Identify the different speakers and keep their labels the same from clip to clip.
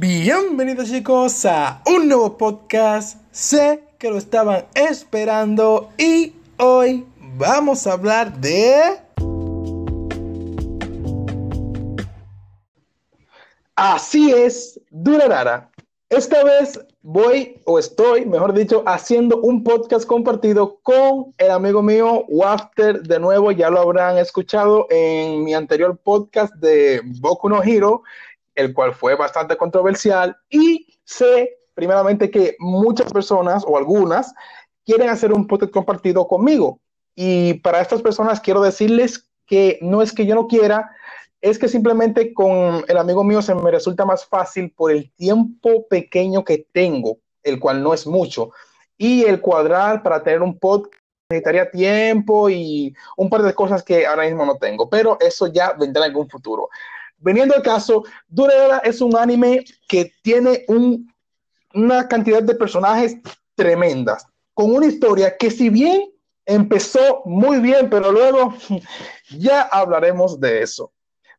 Speaker 1: Bienvenidos chicos a un nuevo podcast. Sé que lo estaban esperando y hoy vamos a hablar de... Así es, Durarara. Esta vez voy, o estoy, mejor dicho, haciendo un podcast compartido con el amigo mío Wafter. De nuevo, ya lo habrán escuchado en mi anterior podcast de Boku no Hero el cual fue bastante controversial y sé primeramente que muchas personas o algunas quieren hacer un podcast compartido conmigo. Y para estas personas quiero decirles que no es que yo no quiera, es que simplemente con el amigo mío se me resulta más fácil por el tiempo pequeño que tengo, el cual no es mucho. Y el cuadrar para tener un podcast necesitaría tiempo y un par de cosas que ahora mismo no tengo, pero eso ya vendrá en algún futuro. Veniendo al caso, Durera es un anime que tiene una cantidad de personajes tremendas, con una historia que si bien empezó muy bien, pero luego ya hablaremos de eso.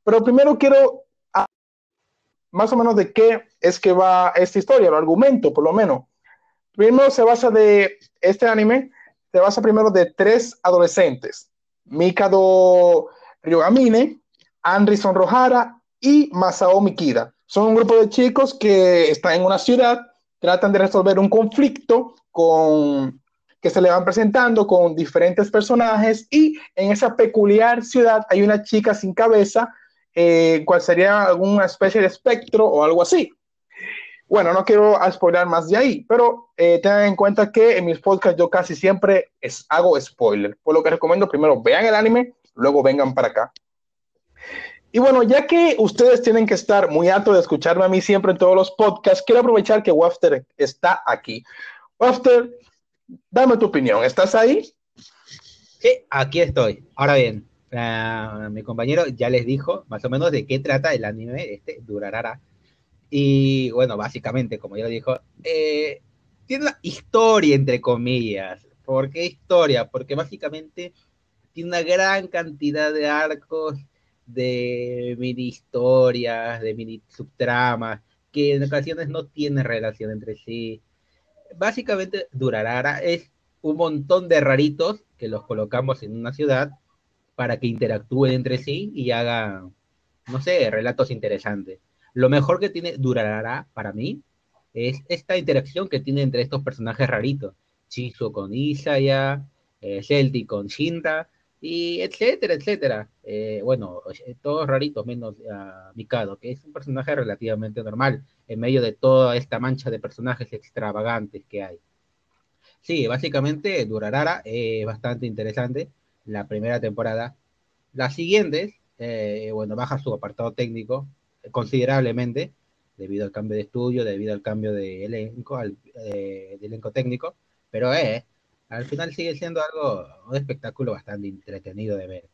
Speaker 1: Pero primero quiero más o menos de qué es que va esta historia, el argumento por lo menos. Primero se basa de este anime, se basa primero de tres adolescentes, Mikado Ryogamine, Anderson Rojara y Masao Mikida. Son un grupo de chicos que están en una ciudad, tratan de resolver un conflicto con, que se le van presentando con diferentes personajes y en esa peculiar ciudad hay una chica sin cabeza, eh, cual sería alguna especie de espectro o algo así. Bueno, no quiero spoiler más de ahí, pero eh, tengan en cuenta que en mis podcasts yo casi siempre es, hago spoiler, por lo que recomiendo primero vean el anime, luego vengan para acá. Y bueno, ya que ustedes tienen que estar muy alto de escucharme a mí siempre en todos los podcasts, quiero aprovechar que Wafter está aquí. Wafter, dame tu opinión. ¿Estás ahí?
Speaker 2: Sí, aquí estoy. Ahora bien, mi compañero ya les dijo más o menos de qué trata el anime este, Durarara. Y bueno, básicamente, como ya lo dijo, eh, tiene una historia, entre comillas. ¿Por qué historia? Porque básicamente tiene una gran cantidad de arcos de mini historias, de mini subtramas, que en ocasiones no tienen relación entre sí. Básicamente, Durarara es un montón de raritos que los colocamos en una ciudad para que interactúen entre sí y hagan, no sé, relatos interesantes. Lo mejor que tiene Durarara para mí es esta interacción que tiene entre estos personajes raritos. Chizo con Isaya, eh, Celti con Shinta, y etcétera, etcétera. Eh, bueno, eh, todos raritos, menos a Mikado, que es un personaje relativamente normal en medio de toda esta mancha de personajes extravagantes que hay. Sí, básicamente Durarara es bastante interesante la primera temporada. Las siguientes, eh, bueno, baja su apartado técnico considerablemente debido al cambio de estudio, debido al cambio de elenco, al, de elenco técnico, pero es al final sigue siendo algo, un espectáculo bastante entretenido de ver.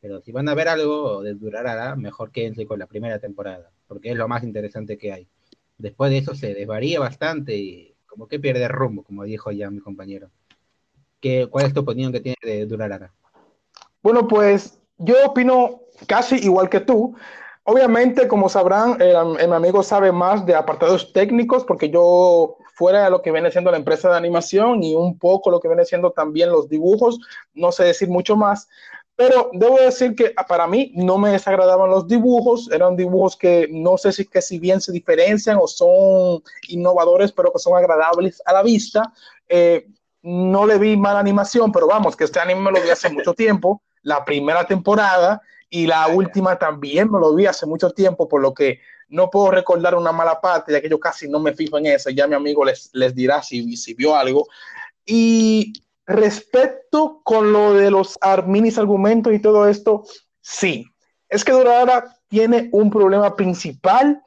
Speaker 2: Pero si van a ver algo de Durarara, mejor quédense con la primera temporada, porque es lo más interesante que hay. Después de eso se desvaría bastante y como que pierde rumbo, como dijo ya mi compañero. ¿Qué, ¿Cuál es tu opinión que tiene de Durarara?
Speaker 1: Bueno, pues yo opino casi igual que tú. Obviamente, como sabrán, el, el amigo sabe más de apartados técnicos, porque yo fuera de lo que viene siendo la empresa de animación y un poco lo que viene siendo también los dibujos, no sé decir mucho más, pero debo decir que para mí no me desagradaban los dibujos, eran dibujos que no sé si que si bien se diferencian o son innovadores, pero que son agradables a la vista. Eh, no le vi mala animación, pero vamos, que este anime me lo vi hace mucho tiempo, la primera temporada y la última también me lo vi hace mucho tiempo, por lo que no puedo recordar una mala parte, ya que yo casi no me fijo en eso, ya mi amigo les, les dirá si, si vio algo. Y respecto con lo de los minis argumentos y todo esto, sí, es que Dorada tiene un problema principal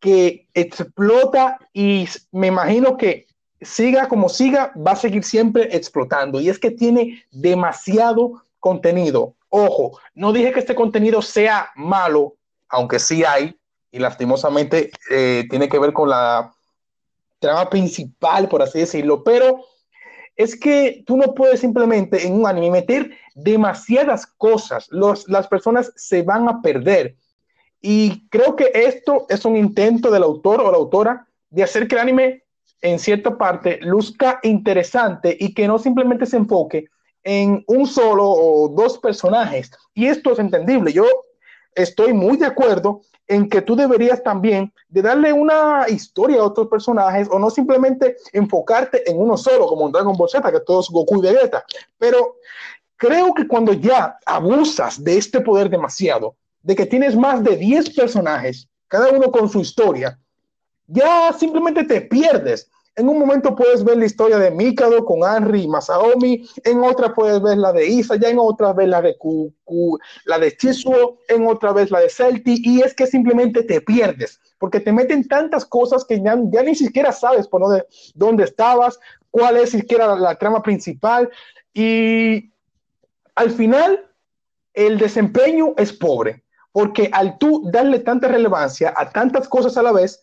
Speaker 1: que explota y me imagino que siga como siga, va a seguir siempre explotando. Y es que tiene demasiado contenido. Ojo, no dije que este contenido sea malo, aunque sí hay, y lastimosamente eh, tiene que ver con la trama principal, por así decirlo, pero es que tú no puedes simplemente en un anime meter demasiadas cosas, Los, las personas se van a perder. Y creo que esto es un intento del autor o la autora de hacer que el anime en cierta parte luzca interesante y que no simplemente se enfoque en un solo o dos personajes. Y esto es entendible. Yo estoy muy de acuerdo en que tú deberías también de darle una historia a otros personajes o no simplemente enfocarte en uno solo, como en Dragon Ball Z, que todos Goku y Vegeta. Pero creo que cuando ya abusas de este poder demasiado, de que tienes más de 10 personajes, cada uno con su historia, ya simplemente te pierdes. En un momento puedes ver la historia de Mikado con Henry y Masaomi, en otra puedes ver la de Isa, ya en otra vez la de Kuku, la de Chizuo, en otra vez la de Celti, y es que simplemente te pierdes, porque te meten tantas cosas que ya, ni siquiera sabes por dónde, dónde estabas, cuál es siquiera la, la trama principal, y al final el desempeño es pobre, porque al tú darle tanta relevancia a tantas cosas a la vez,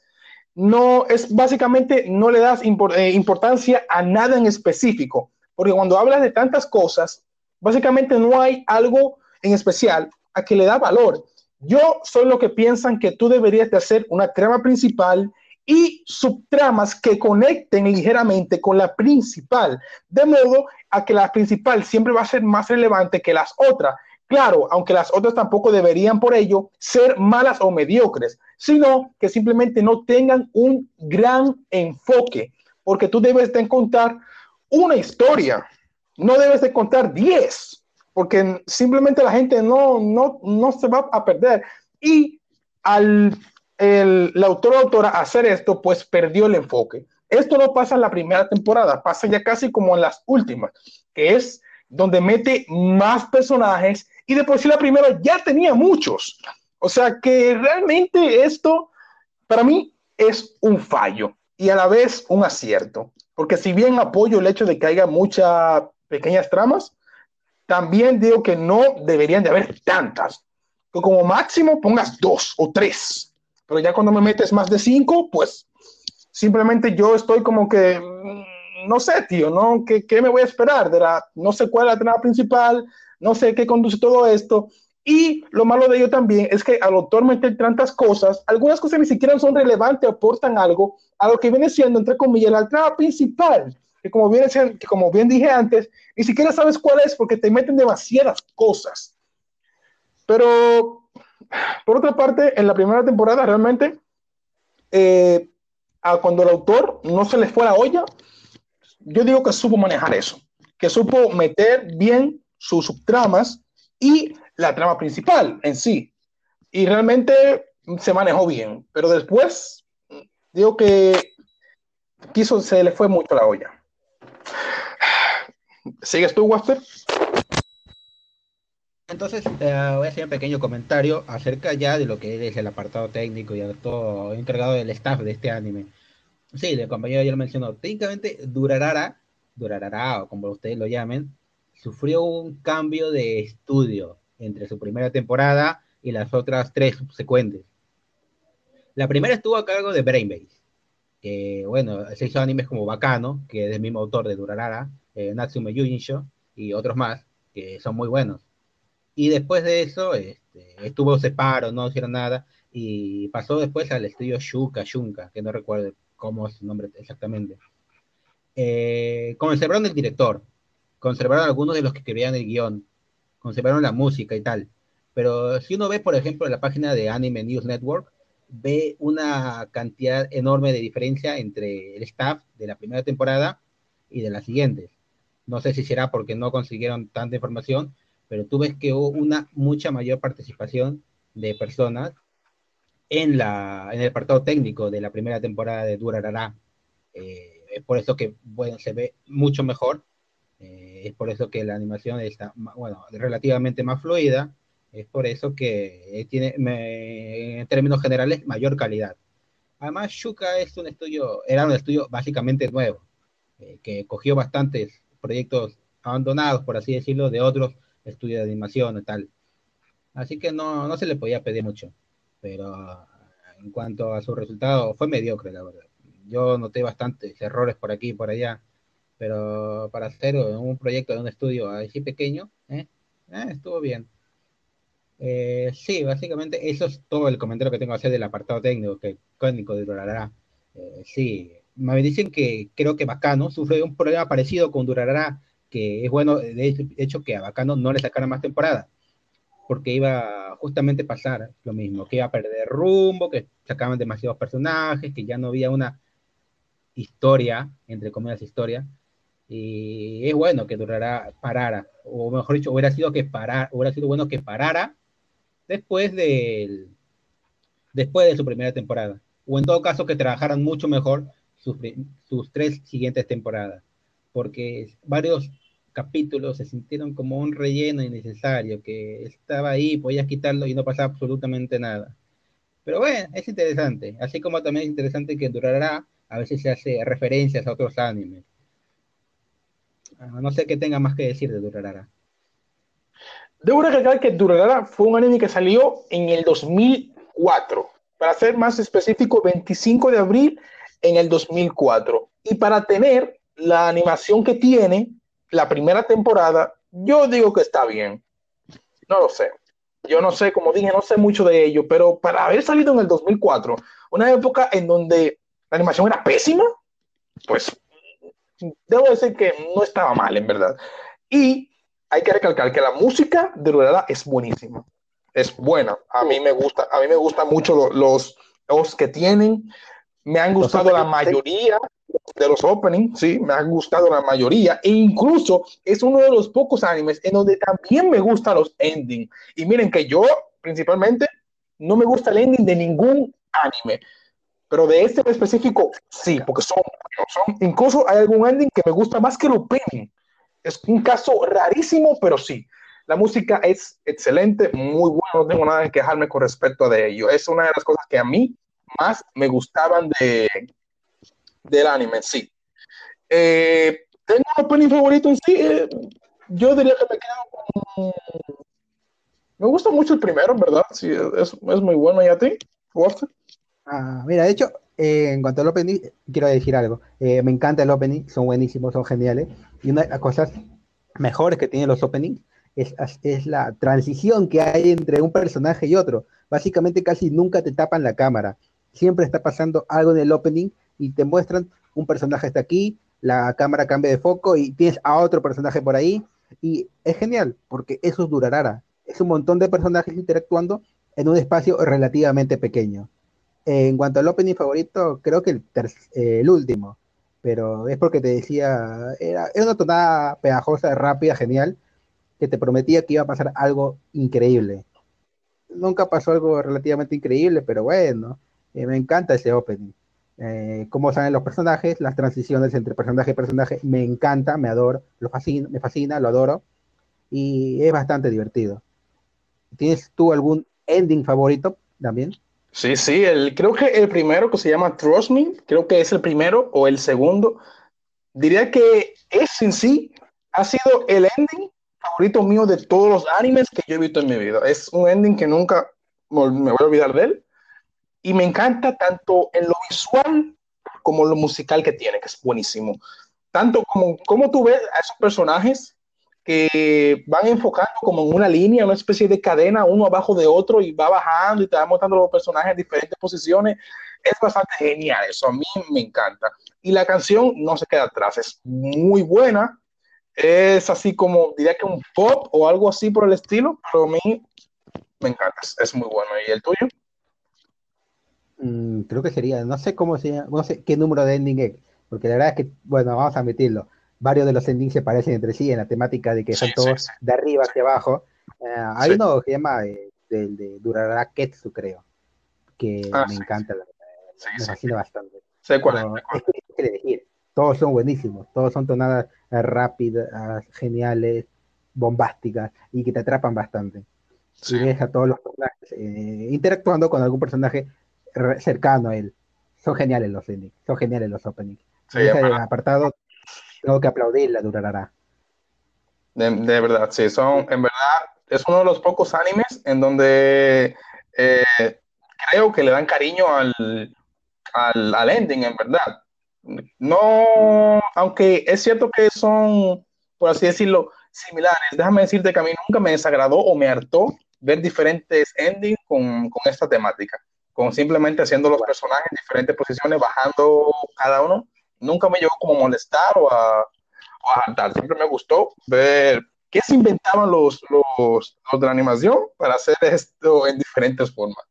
Speaker 1: no es básicamente no le das eh, importancia a nada en específico, porque cuando hablas de tantas cosas, básicamente no hay algo en especial a que le da valor. Yo soy lo que piensan que tú deberías de hacer una trama principal y subtramas que conecten ligeramente con la principal, de modo a que la principal siempre va a ser más relevante que las otras. Claro, aunque las otras tampoco deberían por ello ser malas o mediocres, sino que simplemente no tengan un gran enfoque, porque tú debes de contar una historia, no debes de contar 10, porque simplemente la gente no, no, no se va a perder. Y al el, la autora autora hacer esto, pues perdió el enfoque. Esto no pasa en la primera temporada, pasa ya casi como en las últimas, que es donde mete más personajes y de por sí la primera ya tenía muchos. O sea que realmente esto para mí es un fallo y a la vez un acierto, porque si bien apoyo el hecho de que haya muchas pequeñas tramas, también digo que no deberían de haber tantas. Que como máximo pongas dos o tres, pero ya cuando me metes más de cinco, pues simplemente yo estoy como que, mm, no sé, tío, ¿no? ¿Qué, qué me voy a esperar? De la, no sé cuál es la trama principal, no sé qué conduce todo esto. Y lo malo de ello también es que al autor meter tantas cosas, algunas cosas ni siquiera son relevantes, aportan algo a lo que viene siendo, entre comillas, la trama principal, que como, siendo, que como bien dije antes, ni siquiera sabes cuál es porque te meten demasiadas cosas. Pero, por otra parte, en la primera temporada realmente, eh, a cuando el autor no se le fue la olla, yo digo que supo manejar eso, que supo meter bien sus subtramas y la trama principal en sí. Y realmente se manejó bien, pero después digo que quiso, se le fue mucho la olla. ¿Sigues tú, Waster?
Speaker 2: Entonces, eh, voy a hacer un pequeño comentario acerca ya de lo que es el apartado técnico y todo encargado del staff de este anime. Sí, el compañero ya lo mencionó. Técnicamente, Durarara, Durarara, o como ustedes lo llamen, sufrió un cambio de estudio entre su primera temporada y las otras tres subsecuentes. La primera estuvo a cargo de Brainbase, que bueno, se hizo animes como Bacano, que es el mismo autor de Durarara, eh, Natsume Yujinsho y otros más, que son muy buenos. Y después de eso, este, estuvo separo, no hicieron nada, y pasó después al estudio Shuka, Shunka, que no recuerdo cómo es su nombre exactamente. Eh, conservaron el director, conservaron algunos de los que escribían el guion, conservaron la música y tal. Pero si uno ve, por ejemplo, la página de Anime News Network, ve una cantidad enorme de diferencia entre el staff de la primera temporada y de las siguientes. No sé si será porque no consiguieron tanta información, pero tú ves que hubo una mucha mayor participación de personas en, la, en el apartado técnico de la primera temporada de Durarara. Eh, es por eso que, bueno, se ve mucho mejor eh, es por eso que la animación está, bueno, relativamente más fluida. Es por eso que tiene, en términos generales, mayor calidad. Además, Shuka es un estudio, era un estudio básicamente nuevo, eh, que cogió bastantes proyectos abandonados, por así decirlo, de otros estudios de animación y tal. Así que no, no se le podía pedir mucho. Pero en cuanto a su resultado, fue mediocre, la verdad. Yo noté bastantes errores por aquí y por allá pero para hacer un proyecto de un estudio así pequeño, ¿eh? Eh, estuvo bien. Eh, sí, básicamente eso es todo el comentario que tengo que hacer del apartado técnico, que técnico de Durarara. Eh, sí, me dicen que creo que Bacano sufre un problema parecido con Durarara, que es bueno, de hecho, que a Bacano no le sacaran más temporada, porque iba justamente a pasar lo mismo, que iba a perder rumbo, que sacaban demasiados personajes, que ya no había una historia, entre comillas historia, y es bueno que Durarara parara, o mejor dicho, hubiera sido que parar, hubiera sido bueno que parara después de, después de su primera temporada. O en todo caso que trabajaran mucho mejor sus, sus tres siguientes temporadas. Porque varios capítulos se sintieron como un relleno innecesario, que estaba ahí, podías quitarlo y no pasaba absolutamente nada. Pero bueno, es interesante. Así como también es interesante que durará, a veces se hace referencias a otros animes. Ah, no sé qué tenga más que decir de Durarara.
Speaker 1: Debo recalcar que Durarara fue un anime que salió en el 2004. Para ser más específico, 25 de abril en el 2004. Y para tener la animación que tiene la primera temporada, yo digo que está bien. No lo sé. Yo no sé, como dije, no sé mucho de ello, pero para haber salido en el 2004, una época en donde la animación era pésima, pues debo decir que no estaba mal, en verdad. Y hay que recalcar que la música de Durarara es buenísima. Es buena. A mí me gusta, a mí me gustan mucho los, los, que tienen. Me han gustado la mayoría de los openings, sí, me han gustado la mayoría. E incluso es uno de los pocos animes en donde también me gustan los endings. Y miren que yo, principalmente, no me gusta el ending de ningún anime. Pero de este específico, sí, porque son, son, incluso hay algún ending que me gusta más que el opening. Es un caso rarísimo, pero sí. La música es excelente, muy buena, no tengo nada que quejarme con respecto a ello. Es una de las cosas que a mí más me gustaban de, del anime, sí. Eh, tengo un opening favorito en sí. Eh, yo diría que me quedo con. Me gusta mucho el primero, ¿verdad? Sí, es, es muy bueno. ¿Y a ti,
Speaker 3: Ah, mira, de hecho, eh, en cuanto al opening, quiero decir algo. Eh, me encanta el opening, son buenísimos, son geniales. Y una de las cosas mejores que tienen los openings es, es la transición que hay entre un personaje y otro. Básicamente casi nunca te tapan la cámara. Siempre está pasando algo en el opening y te muestran un personaje está aquí, la cámara cambia de foco y tienes a otro personaje por ahí. Y es genial, porque eso es Durarara. Es un montón de personajes interactuando en un espacio relativamente pequeño en cuanto al opening favorito, creo que el, eh, el último, pero es porque te decía, era, era, una tonada pegajosa, rápida, genial, que te prometía que iba a pasar algo increíble. Nunca pasó algo relativamente increíble, pero bueno, me encanta ese opening. Eh, cómo salen los personajes, las transiciones entre personaje y personaje, me encanta, me adoro, lo fascina, me fascina, lo adoro, y es bastante divertido. ¿Tienes tú algún ending favorito también?
Speaker 1: Sí, sí, el, creo que el primero que se llama Trust Me, creo que es el primero o el segundo. Diría que es en sí, ha sido el ending favorito mío de todos los animes que yo he visto en mi vida. Es un ending que nunca me voy a olvidar de él. Y me encanta tanto en lo visual como lo musical que tiene, que es buenísimo. Tanto como, como tú ves a esos personajes que van enfocando como en una línea, una especie de cadena, uno abajo de otro y va bajando y te va mostrando los personajes en diferentes posiciones. Es bastante genial, eso a mí me encanta. Y la canción no se queda atrás, es muy buena. Es así como, diría que un pop o algo así por el estilo, pero a mí me encanta, es muy bueno. ¿Y el tuyo?
Speaker 3: Mm, creo que sería, no sé cómo se llama, no sé qué número de ending es, porque la verdad es que, bueno, vamos a admitirlo varios de los endings se parecen entre sí en la temática de que son todos de arriba hacia abajo. Eh, hay uno que se llama eh, del de Durarara Ketsu, creo, que ah, me encanta, me fascina bastante.
Speaker 1: Sé cuál
Speaker 3: es, elegir. Todos son buenísimos, todos son tonadas rápidas, geniales, bombásticas y que te atrapan bastante. Y ves a todos los personajes eh, interactuando con algún personaje cercano a él. Son geniales los endings, son geniales los openings. ese apartado tengo que aplaudir la Durarara.
Speaker 1: De, de, verdad, sí, son, en verdad, es uno de los pocos animes en donde eh, creo que le dan cariño al, al, al, ending, en verdad. No, aunque es cierto que son, por así decirlo, similares, déjame decirte que a mí nunca me desagradó o me hartó ver diferentes endings con, con esta temática, con simplemente haciendo los personajes en diferentes posiciones, bajando cada uno. Nunca me llegó como a molestar o a, o a hartar. Siempre me gustó ver qué se inventaban los, los, los de la animación para hacer esto en diferentes formas.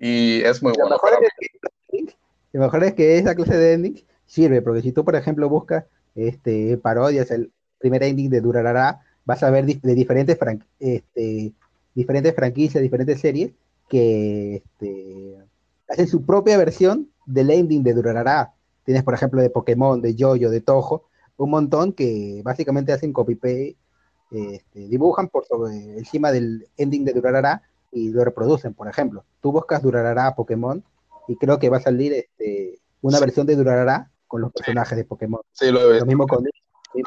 Speaker 1: Y es muy
Speaker 2: Lo
Speaker 1: bueno.
Speaker 2: mejor, es que, lo mejor es que esa clase de ending sirve, porque si tú, por ejemplo, buscas este, parodias, el primer ending de Durarara, vas a ver de diferentes, fran- este, diferentes franquicias, diferentes series que este, hacen su propia versión del ending de Durarara. Tienes, por ejemplo, de Pokémon, de Yoyo, de Toho, un montón que básicamente hacen copy-paste, este, dibujan por sobre, encima del ending de Durarara y lo reproducen. Por ejemplo, tú buscas Durarara Pokémon y creo que va a salir este, una
Speaker 1: Sí.
Speaker 2: versión de Durarara con los personajes de Pokémon.
Speaker 1: Sí, lo he
Speaker 2: Lo mismo con,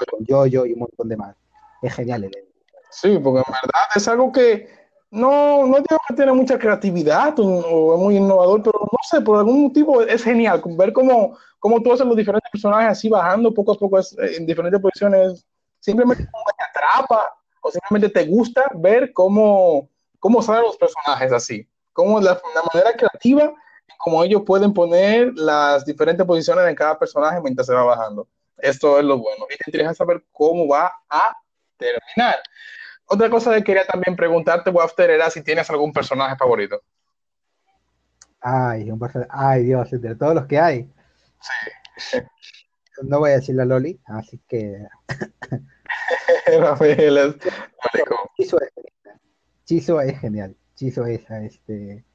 Speaker 2: con Yoyo y un montón de más. Es genial el ending.
Speaker 1: Sí, porque en verdad es algo que no, no digo que tiene mucha creatividad o, es muy innovador, pero no sé, por algún motivo es genial. Ver cómo, cómo tú haces los diferentes personajes así bajando poco a poco es- en diferentes posiciones, simplemente como te atrapa o simplemente te gusta ver cómo, cómo salen los personajes así, cómo la, la manera creativa en cómo ellos pueden poner las diferentes posiciones en cada personaje mientras se va bajando. Esto es lo bueno. Y te interesa saber cómo va a terminar. Otra cosa que quería también preguntarte, Wafter, era si tienes algún personaje favorito.
Speaker 2: Ay, un person- Ay, Dios, entre todos los que hay. No voy a decir la Loli, así que
Speaker 1: Rafael es.
Speaker 2: Chizo es genial. Chizo es genial. Chizo es este,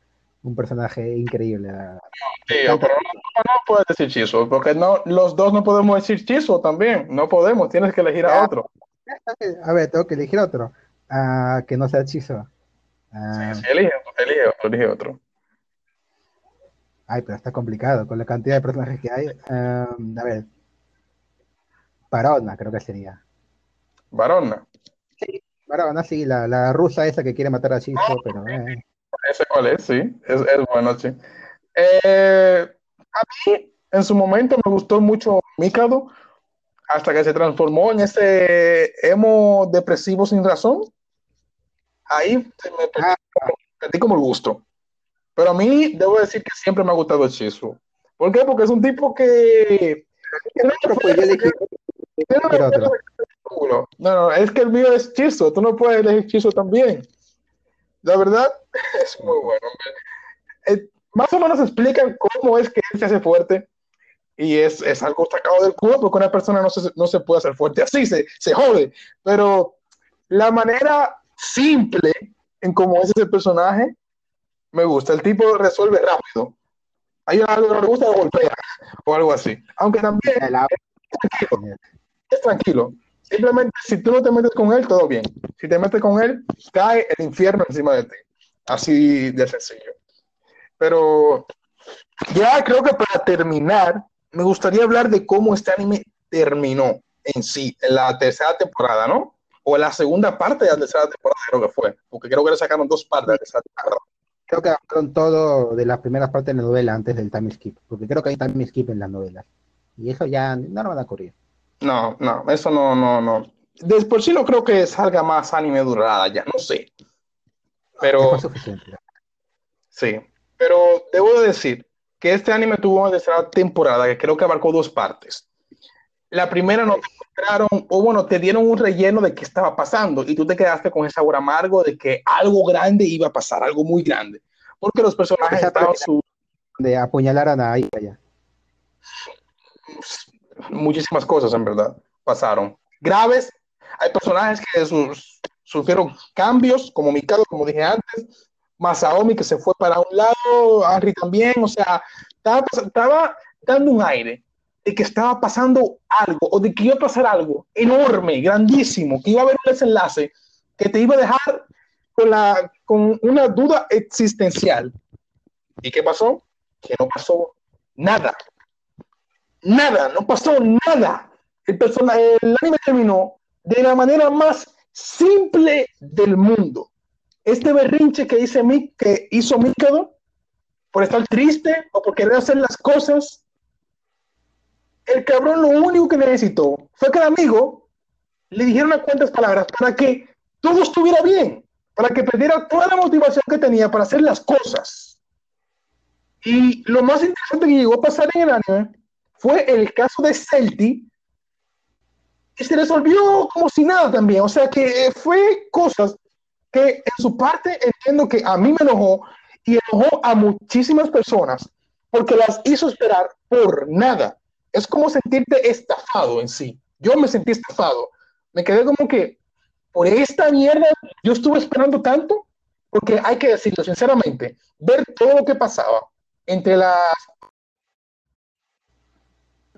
Speaker 2: un personaje increíble. la-
Speaker 1: Tío, pero no, no, puedes decir Chizo, porque no, los dos no podemos decir Chizo también. No podemos, tienes que elegir a otro.
Speaker 2: A ver, tengo que elegir otro. Ah, que no sea Chizo. Ah,
Speaker 1: Sí, sí, elige, elige otro, elige otro.
Speaker 2: Ay, pero está complicado con la cantidad de personajes que hay. Ah, a ver. Parona, creo que sería.
Speaker 1: Varona.
Speaker 2: Parona, sí, la, la rusa esa que quiere matar a Chizo, pero eh,
Speaker 1: Ese cuál es, sí. Es, es bueno, sí. Eh, a mí, en su momento, me gustó mucho Mikado, hasta que se transformó en ese emo depresivo sin razón. Ahí se me perdí, como- perdí como el gusto. Pero a mí, debo decir que siempre me ha gustado Shizu. ¿Por qué? Porque es un tipo que... no
Speaker 2: pues
Speaker 1: no. No, es que el mío es Chizo, tú no puedes elegir Chizo también. La verdad, es muy bueno. Eh, más o menos explican cómo es que él se hace fuerte y es, es algo sacado del culo porque una persona no se, no se puede hacer fuerte así, se, se jode. Pero la manera simple en cómo es ese personaje me gusta. El tipo resuelve rápido. Hay algo que no le gusta, lo golpea o algo así. Aunque también
Speaker 2: La-
Speaker 1: es tranquilo. Simplemente, si tú no te metes con él, todo bien. Si te metes con él, cae el infierno encima de ti. Así de sencillo. Pero ya creo que para terminar, me gustaría hablar de cómo este anime terminó en sí, en la tercera temporada, ¿no? O en la segunda parte de la tercera temporada, creo que fue. Porque creo que le sacaron dos partes de la tercera temporada.
Speaker 2: Creo que agarraron todo de las primeras partes de la novela antes del time skip, porque creo que hay time skip en las novelas. Y eso ya no lo van a ocurrir.
Speaker 1: No, no, eso no, no, no. De por sí no creo que salga más anime durada, ya no sé. Pero.
Speaker 2: Es suficiente.
Speaker 1: Sí, pero debo de decir que este anime tuvo una tercera temporada que creo que abarcó dos partes. La primera no te mostraron, o bueno, te dieron un relleno de qué estaba pasando y tú te quedaste con ese sabor amargo de que algo grande iba a pasar, algo muy grande. Porque los personajes
Speaker 2: Esa
Speaker 1: estaban su-
Speaker 2: De apuñalaran a Aya.
Speaker 1: muchísimas cosas en verdad pasaron. Graves, hay personajes que sus- sufrieron cambios, como Mikado, como dije antes, Masaomi que se fue para un lado, Henry también, o sea, estaba, estaba dando un aire de que estaba pasando algo o de que iba a pasar algo enorme, grandísimo, que iba a haber un desenlace que te iba a dejar con, la, con una duda existencial. ¿Y qué pasó? Que no pasó nada. Nada, no pasó nada. El, persona, el anime terminó de la manera más simple del mundo. Este berrinche que, hice, Mi- que hizo Mikado por estar triste o por querer hacer las cosas, el cabrón lo único que necesitó fue que el amigo le dijera unas cuantas palabras para que todo estuviera bien. para que perdiera toda la motivación que tenía para hacer las cosas. Y lo más interesante que llegó a pasar en el anime fue el caso de Celti, que se resolvió como si nada también. O sea que fue cosas que en su parte entiendo que a mí me enojó y enojó a muchísimas personas porque las hizo esperar por nada. Es como sentirte estafado en sí. Yo me sentí estafado. Me quedé como que por esta mierda yo estuve esperando tanto porque hay que decirlo sinceramente, ver todo lo que pasaba entre las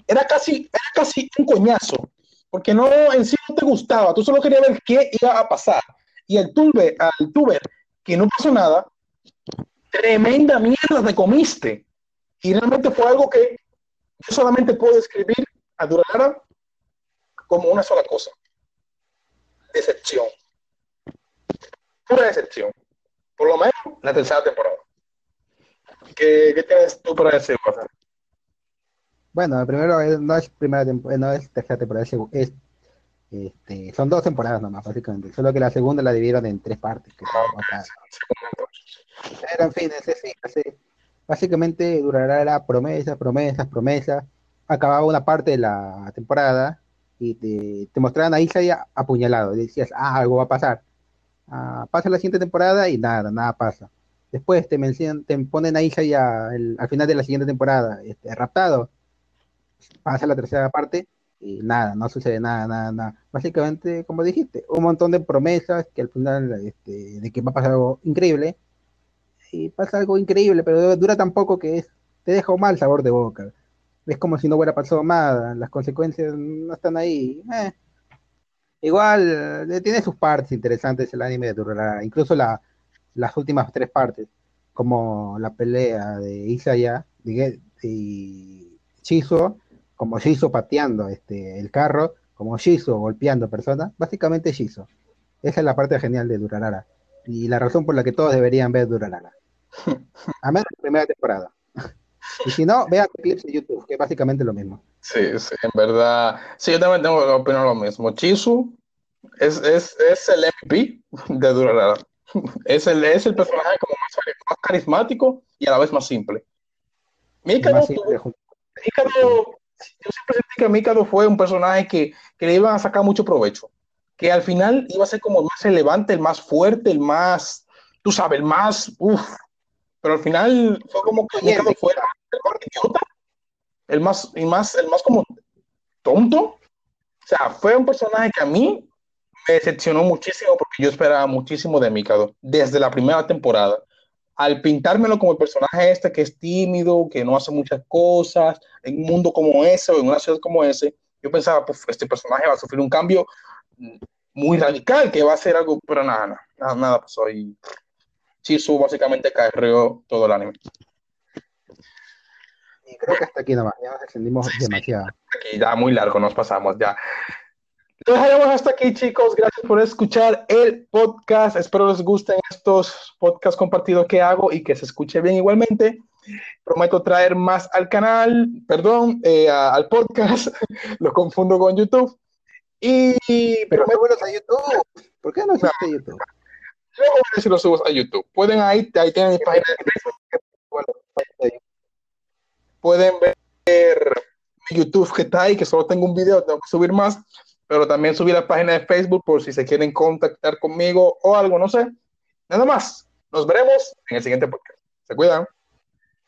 Speaker 1: era casi era casi un coñazo, porque no en sí no te gustaba, tú solo querías ver qué iba a pasar y el tuber, al tuber que no pasó nada, tremenda mierda te comiste. Y realmente fue algo que yo solamente puedo describir a Durara como una sola cosa. Decepción. Pura decepción. Por lo menos la tercera temporada. ¿Qué, qué tienes tú para decir,
Speaker 2: Bueno, primero no es primera temporada, no es tercera temporada, es este, son dos temporadas nomás, básicamente. Solo que la segunda la dividieron en tres partes. Pero en fin, ese, básicamente durará promesas, promesas, promesas. Acababa una parte de la temporada y te, te mostraban a Isaiah apuñalado. Y decías, ah, algo va a pasar. Ah, pasa la siguiente temporada y nada, nada pasa. Después te, mencionan, te ponen a Isaiah al final de la siguiente temporada, este, raptado. Pasa la tercera parte y nada, no sucede nada, nada, nada. Básicamente, como dijiste, un montón de promesas que al final, este, de que va a pasar algo increíble, y pasa algo increíble, pero dura tan poco que es, te deja un mal sabor de boca. Es como si no hubiera pasado nada, las consecuencias no están ahí. Eh. Igual, eh, tiene sus partes interesantes el anime de Durarara, incluso la, las últimas tres partes, como la pelea de Isaya y Chizo como Shizo pateando este, el carro, como Shizo golpeando personas, básicamente Shizo. Esa es la parte genial de Durarara. Y la razón por la que todos deberían ver Durarara. A menos la primera temporada. Y si no, vean clips de YouTube, que es básicamente lo mismo.
Speaker 1: Sí, sí, en verdad. Sí, yo también tengo que opinar lo mismo. Chizu es, es, es el MVP de Durarara. Es el, es el personaje como más, carismático y a la vez más simple. Mikado, yo siempre sentí que Mikado fue un personaje que, que, le iban a sacar mucho provecho, que al final iba a ser como el más relevante, el más fuerte, el más, tú sabes, el más, uff, pero al final fue como que Mikado fue el más idiota, el más, y más, el más como tonto, o sea, fue un personaje que a mí me decepcionó muchísimo porque yo esperaba muchísimo de Mikado desde la primera temporada al pintármelo como el personaje este que es tímido, que no hace muchas cosas, en un mundo como ese o en una ciudad como ese, yo pensaba, pues este personaje va a sufrir un cambio muy radical, que va a ser algo, pero nada, nada, nada pasó y Chisu básicamente carrió todo el anime.
Speaker 2: Y creo que hasta aquí nomás, ya nos extendimos demasiado.
Speaker 1: Aquí ya muy largo nos pasamos ya. Lo dejaremos hasta aquí, chicos. Gracias por escuchar el podcast. Espero les gusten estos podcasts compartidos que hago y que se escuche bien igualmente. Prometo traer más al canal, perdón, eh, al podcast. Lo confundo con YouTube. Y
Speaker 2: pero me vuelves a YouTube. ¿Por qué no no, YouTube?
Speaker 1: Luego a si lo subes a YouTube. Pueden ahí, ahí tienen mi página de Facebook. Pueden ver mi YouTube que está ahí, que solo tengo un video, tengo que subir más pero también subí la página de Facebook por si se quieren contactar conmigo o algo, no sé. Nada más. Nos veremos en el siguiente podcast. Se cuidan.